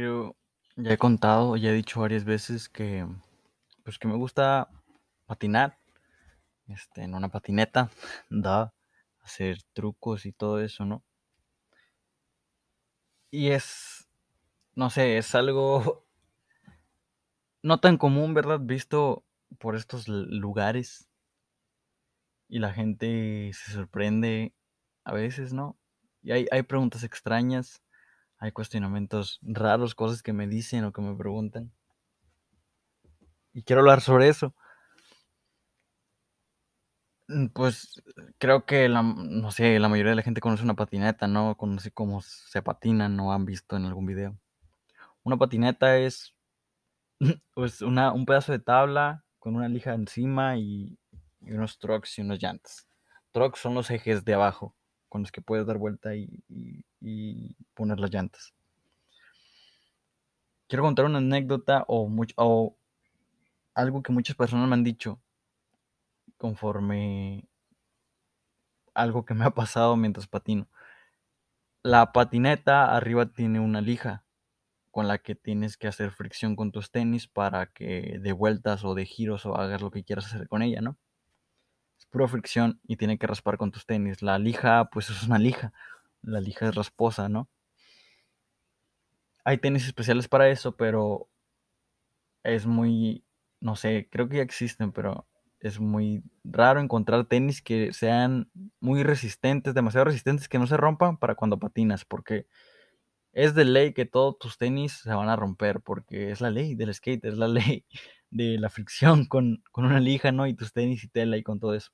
Creo, ya he contado, ya he dicho varias veces que, pues que me gusta patinar, este, en una patineta, da, hacer trucos y todo eso, ¿no? Y es, no sé, es algo no tan común, ¿verdad? Visto por estos lugares y la gente se sorprende a veces, ¿no? Y hay, hay preguntas extrañas, hay cuestionamientos raros, cosas que me dicen o que me preguntan. Y quiero hablar sobre eso. Mm, Pues creo que la, no sé, la mayoría de la gente conoce una patineta, ¿no? Conoce cómo se patinan o han visto en algún video. Una patineta es pues una, un pedazo de tabla con una lija encima y, y unos trucks y unos llantas. Trucks son los ejes de abajo con los que puedes dar vuelta y, poner las llantas. Quiero contar una anécdota o, o algo que muchas personas me han dicho conforme algo que me ha pasado mientras patino. La patineta arriba tiene una lija con la que tienes que hacer fricción con tus tenis para que de vueltas o de giros o hagas lo que quieras hacer con ella, ¿no? Pura fricción y tiene que raspar con tus tenis. La lija, pues es una lija. La lija es rasposa, ¿no? Hay tenis especiales para eso, pero es muy, no sé, creo que ya existen, pero es muy raro encontrar tenis que sean muy resistentes, demasiado resistentes, que no se rompan para cuando patinas, porque es de ley que todos tus tenis se van a romper, porque es la ley del skate, es la ley de la fricción con, con una lija, ¿no? Y tus tenis y tela y con todo eso.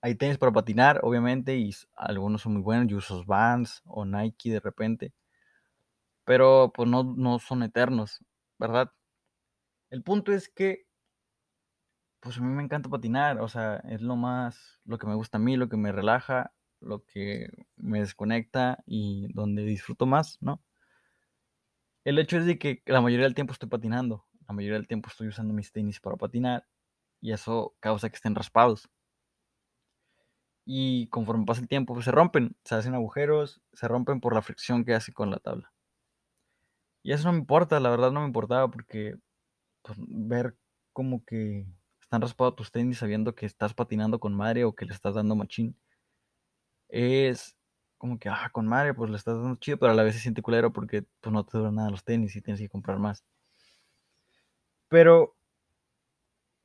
Hay tenis para patinar, obviamente, y algunos son muy buenos, yo uso Vans o Nike de repente, pero pues no, no son eternos, ¿verdad? El punto es que, pues a mí me encanta patinar, o sea, es lo más, lo que me gusta a mí, lo que me relaja, lo que me desconecta y donde disfruto más, ¿no? El hecho es de que la mayoría del tiempo estoy patinando, la mayoría del tiempo estoy usando mis tenis para patinar y eso causa que estén raspados. Y conforme pasa el tiempo, pues se rompen, se hacen agujeros, se rompen por la fricción que hace con la tabla. Y eso no me importa, la verdad no me importaba porque pues, ver como que están raspados tus tenis sabiendo que estás patinando con madre o que le estás dando machín, es como que, ah, con madre, pues le estás dando chido, pero a la vez se siente culero porque pues no te duran nada los tenis y tienes que comprar más. Pero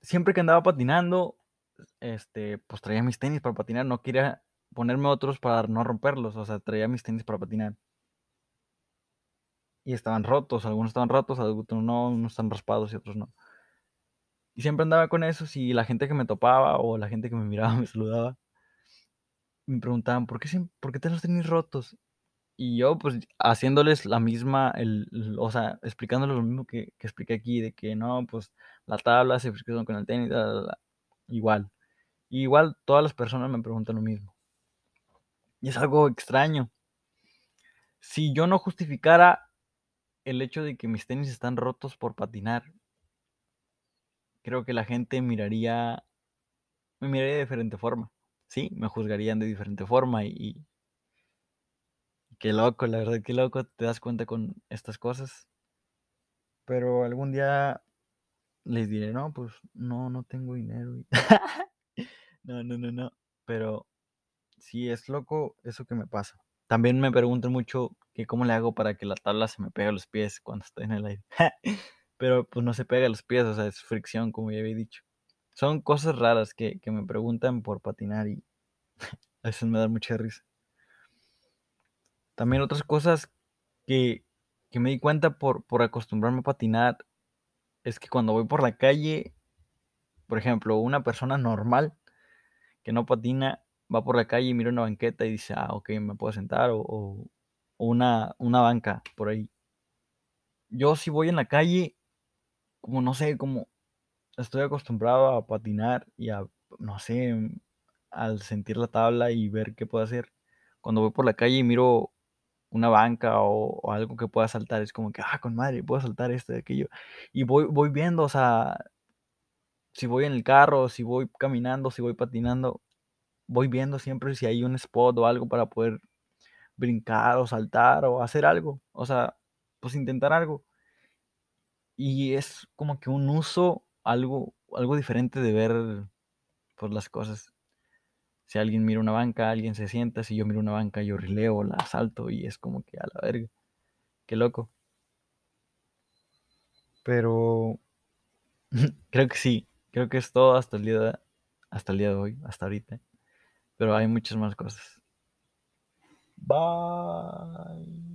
siempre que andaba patinando, este, pues traía mis tenis para patinar, no quería ponerme otros para no romperlos, o sea, traía mis tenis para patinar. Y estaban rotos, algunos estaban rotos, algunos no, unos están raspados y otros no. Y siempre andaba con esos y la gente que me topaba o la gente que me miraba me saludaba, me preguntaban, ¿por qué, por qué te los tenis rotos? Y yo, pues, haciéndoles la misma, el, o sea, explicándoles lo mismo que, que expliqué aquí, de que no, pues, la tabla se fricciona con el tenis, la, igual. Igual todas las personas me preguntan lo mismo. Y es algo extraño. Si yo no justificara el hecho de que mis tenis están rotos por patinar, creo que la gente miraría, me miraría de diferente forma. Sí, me juzgarían de diferente forma y qué loco, la verdad, qué loco te das cuenta con estas cosas. Pero algún día les diré, no, pues no, no tengo dinero. no, no, no, no. Pero sí es loco eso que me pasa. También me preguntan mucho que cómo le hago para que la tabla se me pegue a los pies cuando estoy en el aire. Pero pues no se pega a los pies, o sea, es fricción, como ya había dicho. Son cosas raras que, que me preguntan por patinar y a veces me da mucha risa. También otras cosas que, que me di cuenta por, por acostumbrarme a patinar es que cuando voy por la calle, por ejemplo, una persona normal que no patina va por la calle y mira una banqueta y dice, ah, ok, me puedo sentar o, una, una banca por ahí. Yo si voy en la calle, como no sé, como estoy acostumbrado a patinar y a, no sé, al sentir la tabla y ver qué puedo hacer. Cuando voy por la calle y miro una banca o, algo que pueda saltar, es como que, ah, con madre, puedo saltar esto aquello. Y voy, voy viendo, o sea, si voy en el carro, si voy caminando, si voy patinando, voy viendo siempre si hay un spot o algo para poder brincar o saltar o hacer algo. O sea, pues, intentar algo. Y es como que un uso, algo algo diferente de ver, pues, las cosas. Si alguien mira una banca, alguien se sienta, si yo miro una banca, yo rileo, la asalto y es como que a la verga, qué loco. Pero creo que sí, creo que es todo hasta el día hasta el día de hoy, hasta ahorita. Pero hay muchas más cosas. Bye.